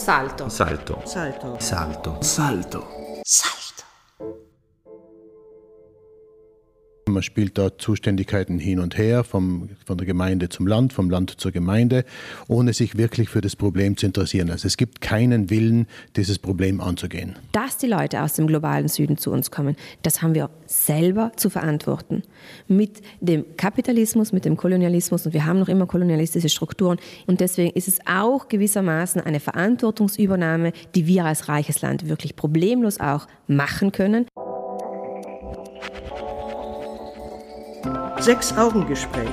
Salto. Salto. Salto. Salto. Salto. Salto. Man spielt da Zuständigkeiten hin und her, vom, von der Gemeinde zum Land, vom Land zur Gemeinde, ohne sich wirklich für das Problem zu interessieren. Also es gibt keinen Willen, dieses Problem anzugehen. Dass die Leute aus dem globalen Süden zu uns kommen, das haben wir selber zu verantworten. Mit dem Kapitalismus, mit dem Kolonialismus und wir haben noch immer kolonialistische Strukturen und deswegen ist es auch gewissermaßen eine Verantwortungsübernahme, die wir als reiches Land wirklich problemlos auch machen können. Sechs-Augen-Gespräch.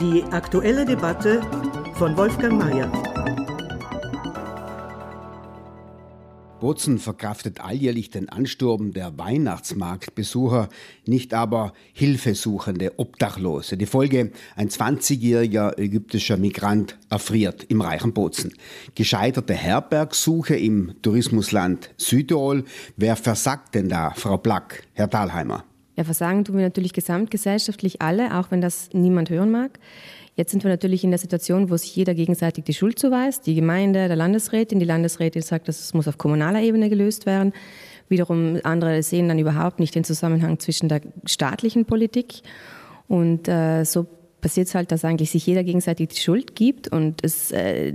Die aktuelle Debatte von Wolfgang Mayer. Bozen verkraftet alljährlich den Ansturm der Weihnachtsmarktbesucher, nicht aber Hilfesuchende Obdachlose. Die Folge, ein 20-jähriger ägyptischer Migrant erfriert im reichen Bozen. Gescheiterte Herbergsuche im Tourismusland Südtirol. Wer versagt denn da, Frau Plack, Herr Thalheimer? Ja, versagen tun wir natürlich gesamtgesellschaftlich alle, auch wenn das niemand hören mag. Jetzt sind wir natürlich in der Situation, wo sich jeder gegenseitig die Schuld zuweist. Die Gemeinde, der Landesrätin, die Landesrätin sagt, das muss auf kommunaler Ebene gelöst werden. Wiederum andere sehen dann überhaupt nicht den Zusammenhang zwischen der staatlichen Politik. Und äh, so passiert es halt, dass eigentlich sich jeder gegenseitig die Schuld gibt und es äh,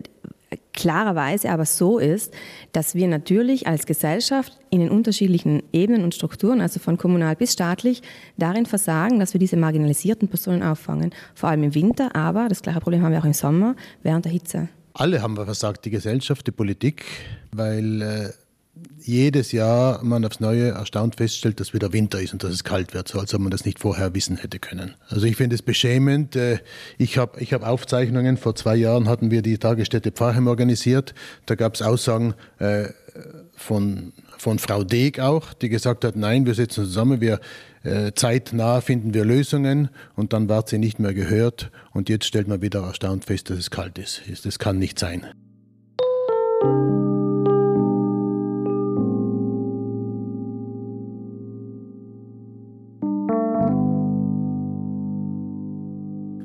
klarerweise aber so ist, dass wir natürlich als Gesellschaft in den unterschiedlichen Ebenen und Strukturen, also von kommunal bis staatlich, darin versagen, dass wir diese marginalisierten Personen auffangen. Vor allem im Winter, aber das gleiche Problem haben wir auch im Sommer während der Hitze. Alle haben wir versagt, die Gesellschaft, die Politik, weil äh, jedes Jahr man aufs Neue erstaunt feststellt, dass wieder Winter ist und dass es kalt wird, so als ob man das nicht vorher wissen hätte können. Also ich finde es beschämend. Äh, ich habe ich hab Aufzeichnungen, vor zwei Jahren hatten wir die Tagesstätte Pfarrheim organisiert. Da gab es Aussagen äh, von, von Frau Deeg auch, die gesagt hat, nein, wir setzen zusammen, wir äh, zeitnah finden wir Lösungen und dann wird sie nicht mehr gehört und jetzt stellt man wieder erstaunt fest, dass es kalt ist. Das kann nicht sein.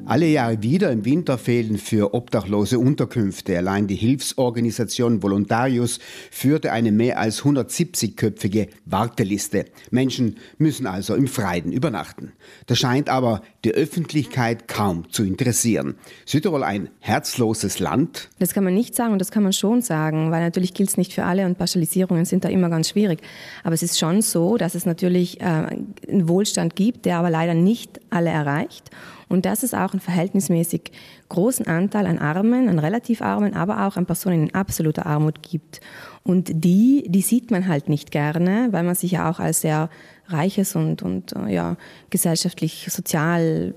Alle Jahre wieder im Winter fehlen für Obdachlose Unterkünfte. Allein die Hilfsorganisation Voluntarius führte eine mehr als 170-köpfige Warteliste. Menschen müssen also im Freien übernachten. Das scheint aber die Öffentlichkeit kaum zu interessieren. Südtirol ein herzloses Land? Das kann man nicht sagen und das kann man schon sagen, weil natürlich gilt es nicht für alle und Pauschalisierungen sind da immer ganz schwierig. Aber es ist schon so, dass es natürlich äh, einen Wohlstand gibt, der aber leider nicht alle erreicht und dass es auch einen verhältnismäßig großen Anteil an Armen, an relativ Armen, aber auch an Personen in absoluter Armut gibt. Und die, die sieht man halt nicht gerne, weil man sich ja auch als sehr reiches und, und äh, ja, gesellschaftlich, sozial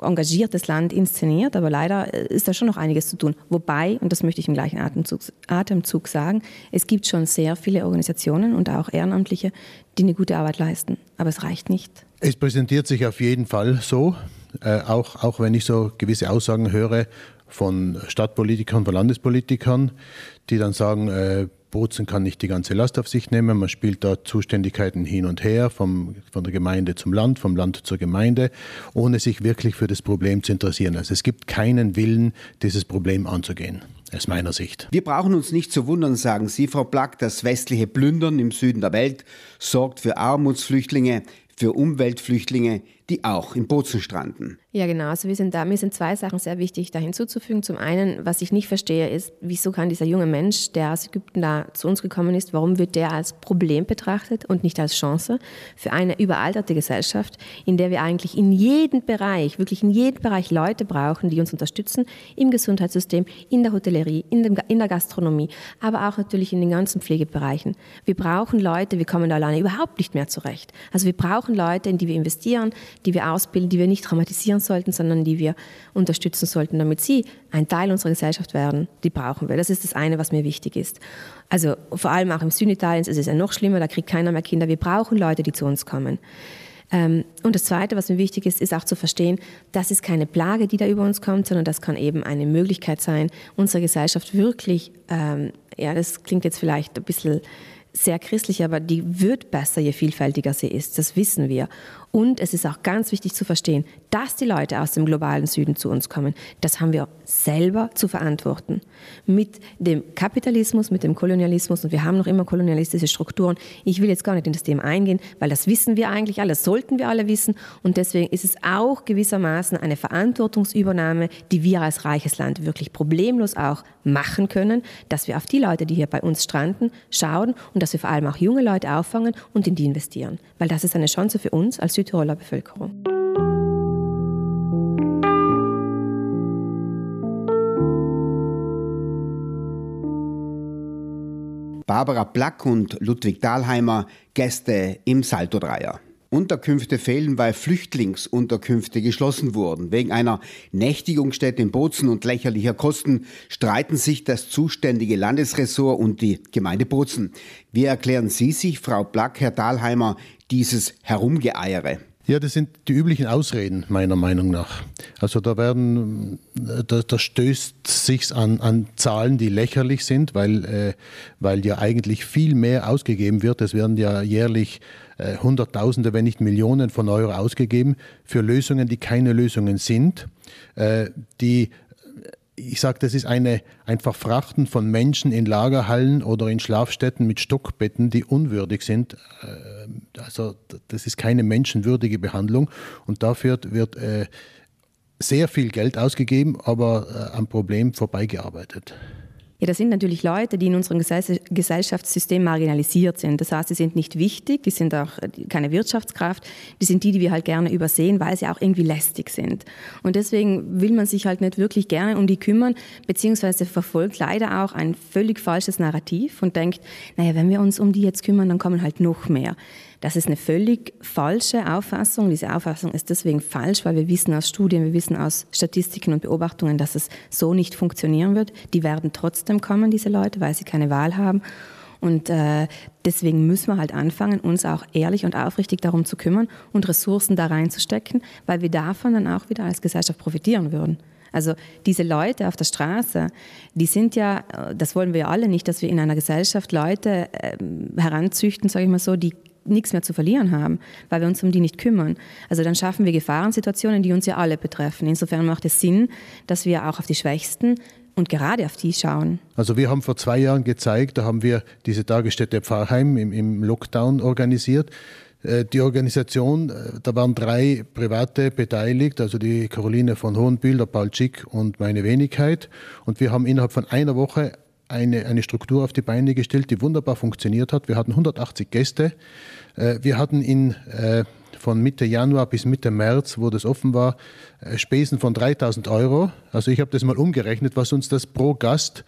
engagiertes Land inszeniert, aber leider äh, ist da schon noch einiges zu tun. Wobei, und das möchte ich im gleichen Atemzug, Atemzug sagen, es gibt schon sehr viele Organisationen und auch Ehrenamtliche, die eine gute Arbeit leisten, aber es reicht nicht. Es präsentiert sich auf jeden Fall so äh, auch, auch wenn ich so gewisse Aussagen höre von Stadtpolitikern, von Landespolitikern, die dann sagen, äh, Bozen kann nicht die ganze Last auf sich nehmen. Man spielt da Zuständigkeiten hin und her, vom, von der Gemeinde zum Land, vom Land zur Gemeinde, ohne sich wirklich für das Problem zu interessieren. Also es gibt keinen Willen, dieses Problem anzugehen. Aus meiner Sicht. Wir brauchen uns nicht zu wundern, sagen Sie, Frau Plack, das westliche Plündern im Süden der Welt sorgt für Armutsflüchtlinge, für Umweltflüchtlinge, die auch im Bozen stranden. Ja, genau. Also wir sind da, mir sind zwei Sachen sehr wichtig da hinzuzufügen. Zum einen, was ich nicht verstehe, ist, wieso kann dieser junge Mensch, der aus Ägypten da zu uns gekommen ist, warum wird der als Problem betrachtet und nicht als Chance für eine überalterte Gesellschaft, in der wir eigentlich in jedem Bereich, wirklich in jedem Bereich Leute brauchen, die uns unterstützen, im Gesundheitssystem, in der Hotellerie, in, dem, in der Gastronomie, aber auch natürlich in den ganzen Pflegebereichen. Wir brauchen Leute, wir kommen da alleine überhaupt nicht mehr zurecht. Also wir brauchen Leute, in die wir investieren, die wir ausbilden, die wir nicht traumatisieren sollten, sondern die wir unterstützen sollten, damit sie ein Teil unserer Gesellschaft werden. Die brauchen wir. Das ist das eine, was mir wichtig ist. Also vor allem auch im Süden Italiens ist es ja noch schlimmer, da kriegt keiner mehr Kinder. Wir brauchen Leute, die zu uns kommen. Ähm, und das Zweite, was mir wichtig ist, ist auch zu verstehen, das ist keine Plage, die da über uns kommt, sondern das kann eben eine Möglichkeit sein, unsere Gesellschaft wirklich, ähm, ja, das klingt jetzt vielleicht ein bisschen sehr christlich, aber die wird besser, je vielfältiger sie ist. Das wissen wir. Und es ist auch ganz wichtig zu verstehen, dass die Leute aus dem globalen Süden zu uns kommen. Das haben wir selber zu verantworten. Mit dem Kapitalismus, mit dem Kolonialismus und wir haben noch immer kolonialistische Strukturen. Ich will jetzt gar nicht in das Thema eingehen, weil das wissen wir eigentlich alle, das sollten wir alle wissen. Und deswegen ist es auch gewissermaßen eine Verantwortungsübernahme, die wir als reiches Land wirklich problemlos auch machen können, dass wir auf die Leute, die hier bei uns stranden, schauen und dass wir vor allem auch junge Leute auffangen und in die investieren. Weil das ist eine Chance für uns als Südtiroler Bevölkerung. Barbara Plack und Ludwig Dahlheimer Gäste im Salto-Dreier. Unterkünfte fehlen, weil Flüchtlingsunterkünfte geschlossen wurden. Wegen einer Nächtigungsstätte in Bozen und lächerlicher Kosten streiten sich das zuständige Landesressort und die Gemeinde Bozen. Wie erklären Sie sich, Frau Plack, Herr Dahlheimer, dieses Herumgeeiere? Ja, das sind die üblichen Ausreden meiner Meinung nach. Also da werden, da, da stößt sich an, an Zahlen, die lächerlich sind, weil, äh, weil ja eigentlich viel mehr ausgegeben wird. Es werden ja jährlich äh, Hunderttausende, wenn nicht Millionen von Euro ausgegeben für Lösungen, die keine Lösungen sind, äh, die ich sage, das ist eine, ein Verfrachten von Menschen in Lagerhallen oder in Schlafstätten mit Stockbetten, die unwürdig sind. Äh, also das ist keine menschenwürdige Behandlung und dafür wird äh, sehr viel Geld ausgegeben, aber äh, am Problem vorbeigearbeitet. Ja, das sind natürlich Leute, die in unserem Gesellschaftssystem marginalisiert sind. Das heißt, sie sind nicht wichtig, die sind auch keine Wirtschaftskraft, die sind die, die wir halt gerne übersehen, weil sie auch irgendwie lästig sind. Und deswegen will man sich halt nicht wirklich gerne um die kümmern, beziehungsweise verfolgt leider auch ein völlig falsches Narrativ und denkt, naja, wenn wir uns um die jetzt kümmern, dann kommen halt noch mehr. Das ist eine völlig falsche Auffassung. Diese Auffassung ist deswegen falsch, weil wir wissen aus Studien, wir wissen aus Statistiken und Beobachtungen, dass es so nicht funktionieren wird. Die werden trotzdem kommen, diese Leute, weil sie keine Wahl haben. Und äh, deswegen müssen wir halt anfangen, uns auch ehrlich und aufrichtig darum zu kümmern und Ressourcen da reinzustecken, weil wir davon dann auch wieder als Gesellschaft profitieren würden. Also diese Leute auf der Straße, die sind ja, das wollen wir ja alle nicht, dass wir in einer Gesellschaft Leute äh, heranzüchten, sage ich mal so, die nichts mehr zu verlieren haben, weil wir uns um die nicht kümmern. Also dann schaffen wir Gefahrensituationen, die uns ja alle betreffen. Insofern macht es Sinn, dass wir auch auf die Schwächsten und gerade auf die schauen. Also wir haben vor zwei Jahren gezeigt, da haben wir diese Tagesstätte Pfarrheim im, im Lockdown organisiert. Äh, die Organisation, äh, da waren drei Private beteiligt, also die Caroline von Hohenbühl, der Paul Schick und meine Wenigkeit. Und wir haben innerhalb von einer Woche eine, eine Struktur auf die Beine gestellt, die wunderbar funktioniert hat. Wir hatten 180 Gäste. Äh, wir hatten in, äh, von Mitte Januar bis Mitte März, wo das offen war, äh, Spesen von 3000 Euro. Also ich habe das mal umgerechnet, was uns das pro Gast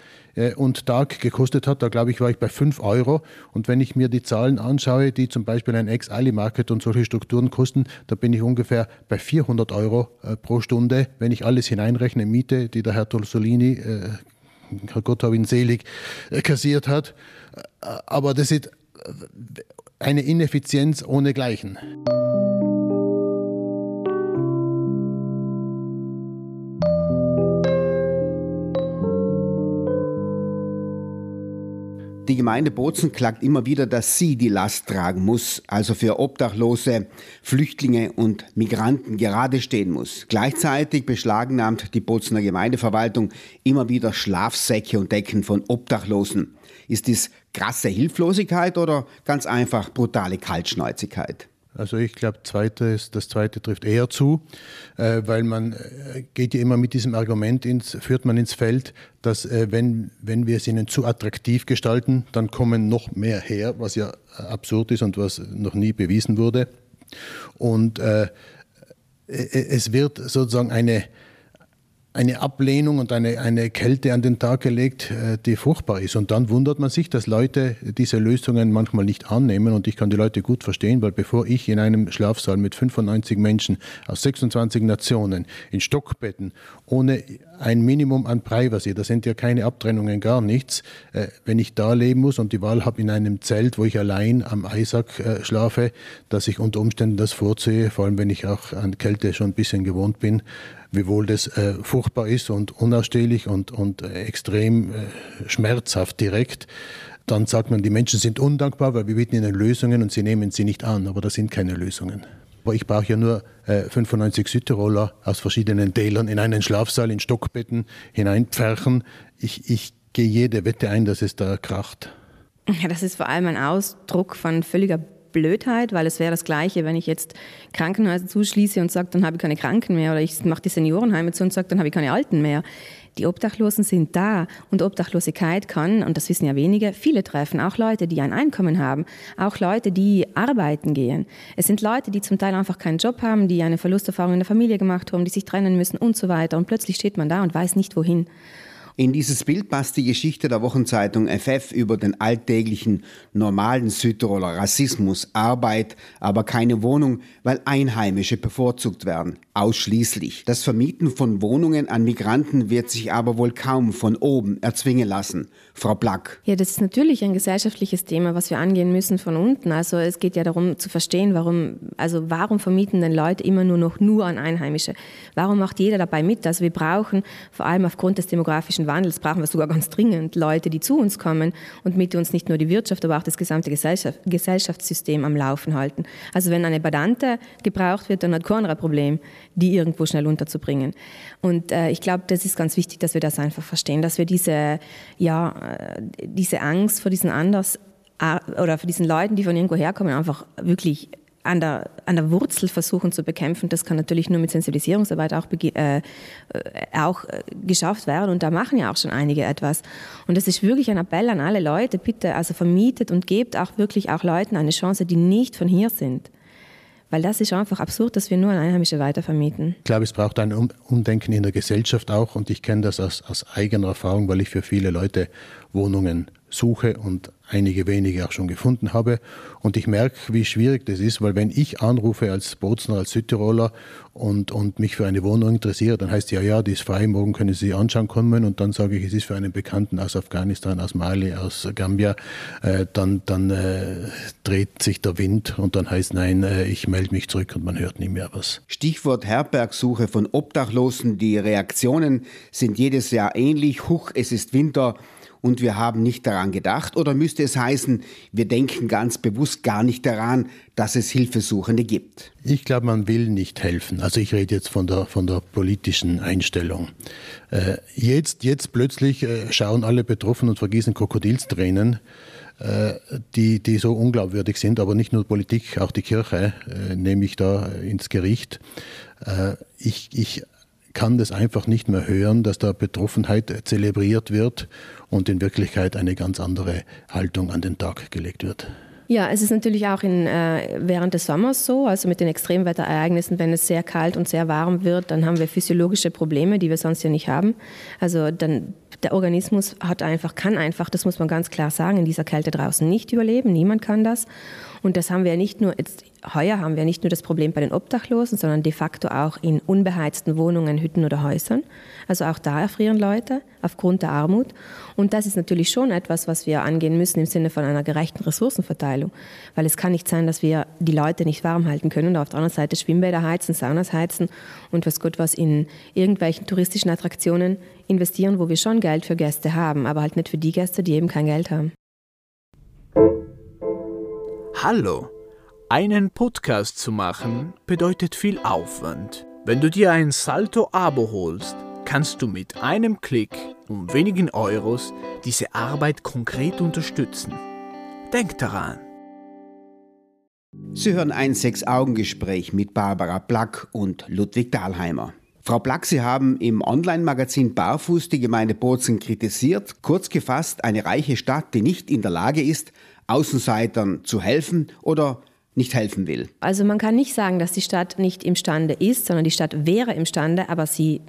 und Tag gekostet hat. Da glaube ich, war ich bei 5 Euro. Und wenn ich mir die Zahlen anschaue, die zum Beispiel ein Ex-Ali-Market und solche Strukturen kosten, da bin ich ungefähr bei 400 Euro pro Stunde, wenn ich alles hineinrechne, Miete, die der Herr Tolsolini Gott hab ihn selig, äh, kassiert hat. Aber das ist eine Ineffizienz ohnegleichen. Die Gemeinde Bozen klagt immer wieder, dass sie die Last tragen muss, also für Obdachlose, Flüchtlinge und Migranten gerade stehen muss. Gleichzeitig beschlagnahmt die Bozener Gemeindeverwaltung immer wieder Schlafsäcke und Decken von Obdachlosen. Ist dies krasse Hilflosigkeit oder ganz einfach brutale Kaltschnäuzigkeit? Also ich glaube, das zweite trifft eher zu, äh, weil man äh, geht ja immer mit diesem Argument ins, führt man ins Feld, dass äh, wenn, wenn wir es ihnen zu attraktiv gestalten, dann kommen noch mehr her, was ja absurd ist und was noch nie bewiesen wurde. Und äh, es wird sozusagen eine, eine Ablehnung und eine, eine Kälte an den Tag gelegt, äh, die furchtbar ist. Und dann wundert man sich, dass Leute diese Lösungen manchmal nicht annehmen. Und ich kann die Leute gut verstehen, weil bevor ich in einem Schlafsaal mit 95 Menschen aus 26 Nationen in Stockbetten ohne ein Minimum an Privacy, da sind ja keine Abtrennungen, gar nichts, äh, wenn ich da leben muss und die Wahl habe in einem Zelt, wo ich allein am Eisack äh, schlafe, dass ich unter Umständen das vorziehe, vor allem wenn ich auch an Kälte schon ein bisschen gewohnt bin, wiewohl das äh, furchtbar ist und unausstehlich und, und äh, extrem äh, schmerzhaft direkt. Dann sagt man, die Menschen sind undankbar, weil wir bieten ihnen Lösungen und sie nehmen sie nicht an. Aber das sind keine Lösungen. Aber ich brauche ja nur äh, 95 Südtiroler aus verschiedenen Tälern in einen Schlafsaal in Stockbetten hineinpferchen. Ich, ich gehe jede Wette ein, dass es da kracht. Ja, das ist vor allem ein Ausdruck von völliger Blödheit, weil es wäre das Gleiche, wenn ich jetzt Krankenhäuser zuschließe und sage, dann habe ich keine Kranken mehr oder ich mache die Seniorenheime zu und sage, dann habe ich keine Alten mehr. Die Obdachlosen sind da und Obdachlosigkeit kann, und das wissen ja wenige, viele treffen, auch Leute, die ein Einkommen haben, auch Leute, die arbeiten gehen. Es sind Leute, die zum Teil einfach keinen Job haben, die eine Verlusterfahrung in der Familie gemacht haben, die sich trennen müssen und so weiter. Und plötzlich steht man da und weiß nicht wohin. In dieses Bild passt die Geschichte der Wochenzeitung FF über den alltäglichen, normalen Südtiroler Rassismus, Arbeit, aber keine Wohnung, weil Einheimische bevorzugt werden. Ausschließlich. Das Vermieten von Wohnungen an Migranten wird sich aber wohl kaum von oben erzwingen lassen. Frau Black. Ja, das ist natürlich ein gesellschaftliches Thema, was wir angehen müssen von unten. Also es geht ja darum zu verstehen, warum, also warum vermieten denn Leute immer nur noch nur an Einheimische? Warum macht jeder dabei mit? Also wir brauchen vor allem aufgrund des demografischen demografischen Wandels brauchen wir sogar ganz dringend Leute, die zu uns kommen und mit uns nicht nur die Wirtschaft, aber auch das gesamte Gesellschaft, Gesellschaftssystem am Laufen halten. Also wenn eine Badante gebraucht wird, dann hat keiner ein Problem, die irgendwo schnell unterzubringen. Und äh, ich glaube, das ist ganz wichtig, dass wir das einfach verstehen, dass wir diese, ja, äh, diese Angst vor diesen Anders äh, oder für diesen Leuten, die von irgendwo herkommen, einfach wirklich an der, an der Wurzel versuchen zu bekämpfen. Das kann natürlich nur mit Sensibilisierungsarbeit auch, äh, äh, auch äh, geschafft werden. Und da machen ja auch schon einige etwas. Und das ist wirklich ein Appell an alle Leute, bitte, also vermietet und gebt auch wirklich auch Leuten eine Chance, die nicht von hier sind. Weil das ist einfach absurd, dass wir nur an Einheimische weitervermieten. Ich glaube, es braucht ein Umdenken in der Gesellschaft auch. Und ich kenne das aus, aus eigener Erfahrung, weil ich für viele Leute Wohnungen suche und einige wenige auch schon gefunden habe. Und ich merke, wie schwierig das ist, weil wenn ich anrufe als Bozner, als Südtiroler und, und mich für eine Wohnung interessiere, dann heißt ja, ja, die ist frei, morgen können Sie anschauen kommen. Und dann sage ich, es ist für einen Bekannten aus Afghanistan, aus Mali, aus Gambia. Äh, dann dann äh, dreht sich der Wind und dann heißt, nein, äh, ich melde mich zurück und man hört nie mehr was. Stichwort Herbergsuche von Obdachlosen. Die Reaktionen sind jedes Jahr ähnlich. Huch, es ist Winter und wir haben nicht daran gedacht? Oder müsste es heißen, wir denken ganz bewusst gar nicht daran, dass es Hilfesuchende gibt? Ich glaube, man will nicht helfen. Also ich rede jetzt von der, von der politischen Einstellung. Äh, jetzt, jetzt plötzlich äh, schauen alle betroffen und vergießen Krokodilstränen äh, die, die so unglaubwürdig sind, aber nicht nur Politik, auch die Kirche äh, nehme ich da ins Gericht. Äh, ich, ich kann das einfach nicht mehr hören, dass da Betroffenheit zelebriert wird und in Wirklichkeit eine ganz andere Haltung an den Tag gelegt wird. Ja, es ist natürlich auch in, äh, während des Sommers so, also mit den Extremwetterereignissen, wenn es sehr kalt und sehr warm wird, dann haben wir physiologische Probleme, die wir sonst ja nicht haben. Also dann der Organismus hat einfach, kann einfach, das muss man ganz klar sagen, in dieser Kälte draußen nicht überleben. Niemand kann das. Und das haben wir nicht nur, jetzt, heuer haben wir nicht nur das Problem bei den Obdachlosen, sondern de facto auch in unbeheizten Wohnungen, Hütten oder Häusern. Also auch da erfrieren Leute aufgrund der Armut. Und das ist natürlich schon etwas, was wir angehen müssen im Sinne von einer gerechten Ressourcenverteilung. Weil es kann nicht sein, dass wir die Leute nicht warm halten können und auf der anderen Seite Schwimmbäder heizen, Saunas heizen und was Gott was in irgendwelchen touristischen Attraktionen investieren, wo wir schon Geld für Gäste haben, aber halt nicht für die Gäste, die eben kein Geld haben. Hallo, einen Podcast zu machen bedeutet viel Aufwand. Wenn du dir ein Salto-Abo holst, kannst du mit einem Klick um wenigen Euros diese Arbeit konkret unterstützen. Denk daran. Sie hören ein Sechs-Augen-Gespräch mit Barbara Black und Ludwig Dahlheimer. Frau Black, Sie haben im Online-Magazin Barfuß die Gemeinde Bozen kritisiert. Kurz gefasst, eine reiche Stadt, die nicht in der Lage ist, Außenseitern zu helfen oder nicht helfen will. Also man kann nicht sagen, dass die Stadt nicht imstande ist, sondern die Stadt wäre imstande, aber sie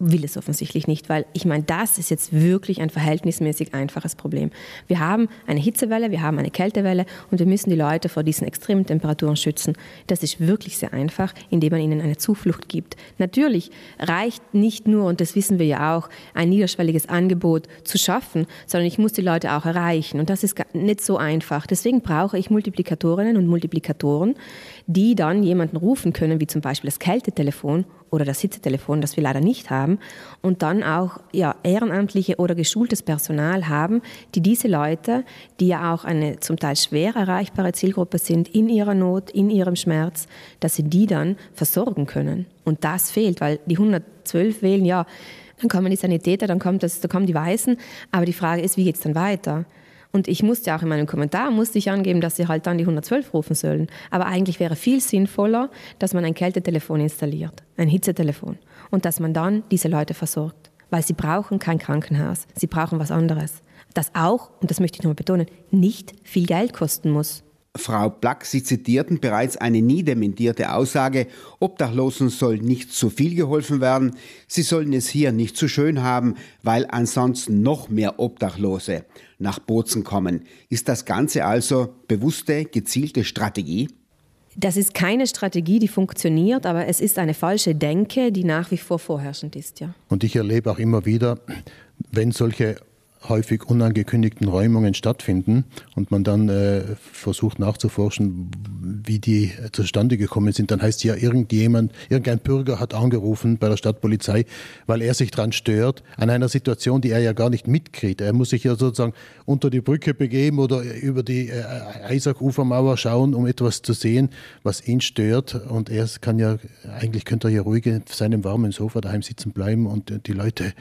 will es offensichtlich nicht, weil ich meine, das ist jetzt wirklich ein verhältnismäßig einfaches Problem. Wir haben eine Hitzewelle, wir haben eine Kältewelle und wir müssen die Leute vor diesen extremen Temperaturen schützen. Das ist wirklich sehr einfach, indem man ihnen eine Zuflucht gibt. Natürlich reicht nicht nur, und das wissen wir ja auch, ein niederschwelliges Angebot zu schaffen, sondern ich muss die Leute auch erreichen und das ist nicht so einfach. Deswegen brauche ich Multiplikatorinnen und Multiplikatoren, die dann jemanden rufen können, wie zum Beispiel das Kältetelefon oder das Hitzetelefon, das wir leider nicht haben, und dann auch ja, ehrenamtliche oder geschultes Personal haben, die diese Leute, die ja auch eine zum Teil schwer erreichbare Zielgruppe sind, in ihrer Not, in ihrem Schmerz, dass sie die dann versorgen können. Und das fehlt, weil die 112 wählen, ja, dann kommen die Sanitäter, dann, kommt das, dann kommen die Weißen, aber die Frage ist, wie geht es dann weiter? Und ich musste auch in meinem Kommentar musste ich angeben, dass sie halt dann die 112 rufen sollen. Aber eigentlich wäre viel sinnvoller, dass man ein Kältetelefon installiert, ein Hitzetelefon, und dass man dann diese Leute versorgt. Weil sie brauchen kein Krankenhaus, sie brauchen was anderes. Das auch, und das möchte ich nochmal betonen, nicht viel Geld kosten muss. Frau Plack, Sie zitierten bereits eine nie dementierte Aussage, Obdachlosen soll nicht zu viel geholfen werden, sie sollen es hier nicht zu schön haben, weil ansonsten noch mehr Obdachlose nach Bozen kommen. Ist das Ganze also bewusste, gezielte Strategie? Das ist keine Strategie, die funktioniert, aber es ist eine falsche Denke, die nach wie vor vorherrschend ist, ja. Und ich erlebe auch immer wieder, wenn solche häufig unangekündigten Räumungen stattfinden und man dann äh, versucht nachzuforschen, wie die zustande gekommen sind, dann heißt ja irgendjemand, irgendein Bürger hat angerufen bei der Stadtpolizei, weil er sich daran stört, an einer Situation, die er ja gar nicht mitkriegt. Er muss sich ja sozusagen unter die Brücke begeben oder über die äh, Eisachufermauer schauen, um etwas zu sehen, was ihn stört. Und er kann ja, eigentlich könnte er ja ruhig in seinem warmen Sofa daheim sitzen bleiben und die Leute,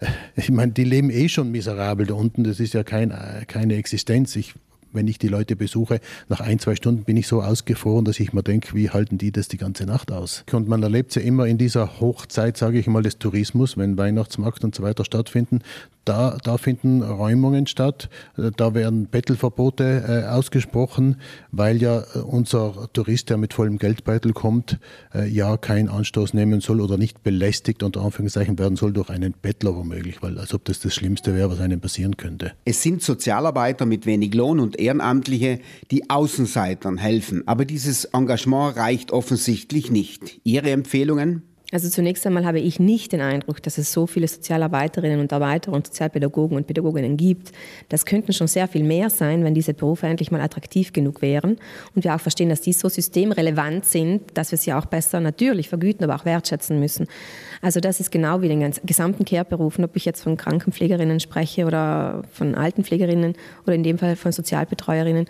äh, ich meine, die leben eh schon miserabel miserabel da unten. Das ist ja kein, keine Existenz. Ich wenn ich die Leute besuche, nach ein, zwei Stunden bin ich so ausgefroren, dass ich mir denke, wie halten die das die ganze Nacht aus? Und man erlebt es ja immer in dieser Hochzeit, sage ich mal, des Tourismus, wenn Weihnachtsmarkt und so weiter stattfinden. Da, da finden Räumungen statt, da werden Bettelverbote äh, ausgesprochen, weil ja äh, unser Tourist, der mit vollem Geldbeutel kommt, äh, ja keinen Anstoß nehmen soll oder nicht belästigt unter Anführungszeichen werden soll durch einen Bettler womöglich, weil als ob das das Schlimmste wäre, was einem passieren könnte. Es sind Sozialarbeiter mit wenig Lohn und Ehrenamtliche, die Außenseitern helfen. Aber dieses Engagement reicht offensichtlich nicht. Ihre Empfehlungen? Also zunächst einmal habe ich nicht den Eindruck, dass es so viele Sozialarbeiterinnen und Arbeiter und Sozialpädagogen und Pädagoginnen gibt. Das könnten schon sehr viel mehr sein, wenn diese Berufe endlich mal attraktiv genug wären und wir auch verstehen, dass die so systemrelevant sind, dass wir sie auch besser natürlich vergüten, aber auch wertschätzen müssen. Also das ist genau wie den gesamten Care-Berufen, ob ich jetzt von Krankenpflegerinnen spreche oder von Altenpflegerinnen oder in dem Fall von Sozialbetreuerinnen.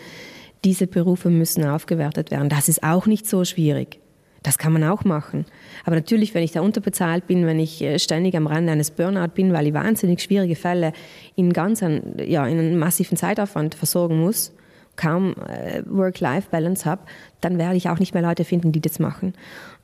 Diese Berufe müssen aufgewertet werden. Das ist auch nicht so schwierig. Das kann man auch machen. Aber natürlich, wenn ich da unterbezahlt bin, wenn ich äh, ständig am Rande eines Burnout bin, weil ich wahnsinnig schwierige Fälle in ganz ein, ja, in einen massiven Zeitaufwand versorgen muss, kaum äh, Work-Life-Balance habe, dann werde ich auch nicht mehr Leute finden, die das machen.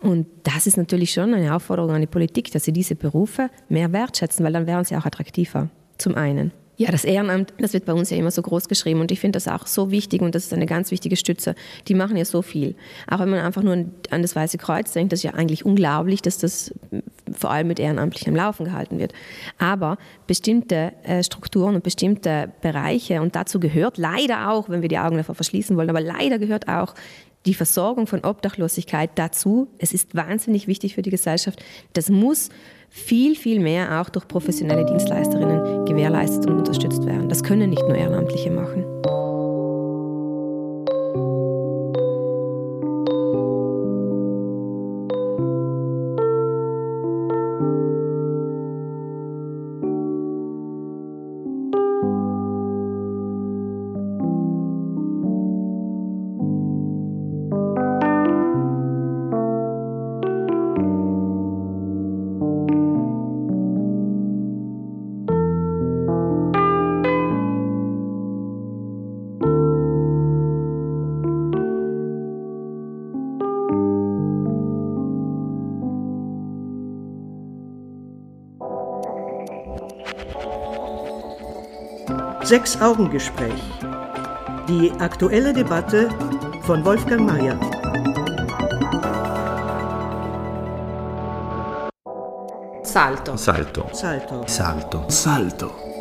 Und das ist natürlich schon eine Aufforderung an die Politik, dass sie diese Berufe mehr wertschätzen, weil dann wären sie auch attraktiver. Zum einen. Ja, das Ehrenamt, das wird bei uns ja immer so groß geschrieben und ich finde das auch so wichtig und das ist eine ganz wichtige Stütze. Die machen ja so viel. Auch wenn man einfach nur an das Weiße Kreuz denkt, das ist ja eigentlich unglaublich, dass das vor allem mit Ehrenamtlichen am Laufen gehalten wird. Aber bestimmte äh, Strukturen und bestimmte Bereiche und dazu gehört leider auch, wenn wir die Augen davor verschließen wollen, aber leider gehört auch die Versorgung von Obdachlosigkeit dazu. Es ist wahnsinnig wichtig für die Gesellschaft. Das muss viel, viel mehr auch durch professionelle Dienstleisterinnen gewährleistet und unterstützt werden. Das können nicht nur Ehrenamtliche machen. Sechs-Augen-Gespräch. Die aktuelle Debatte von Wolfgang Mayer. Salto. Salto. Salto. Salto. Salto. Salto.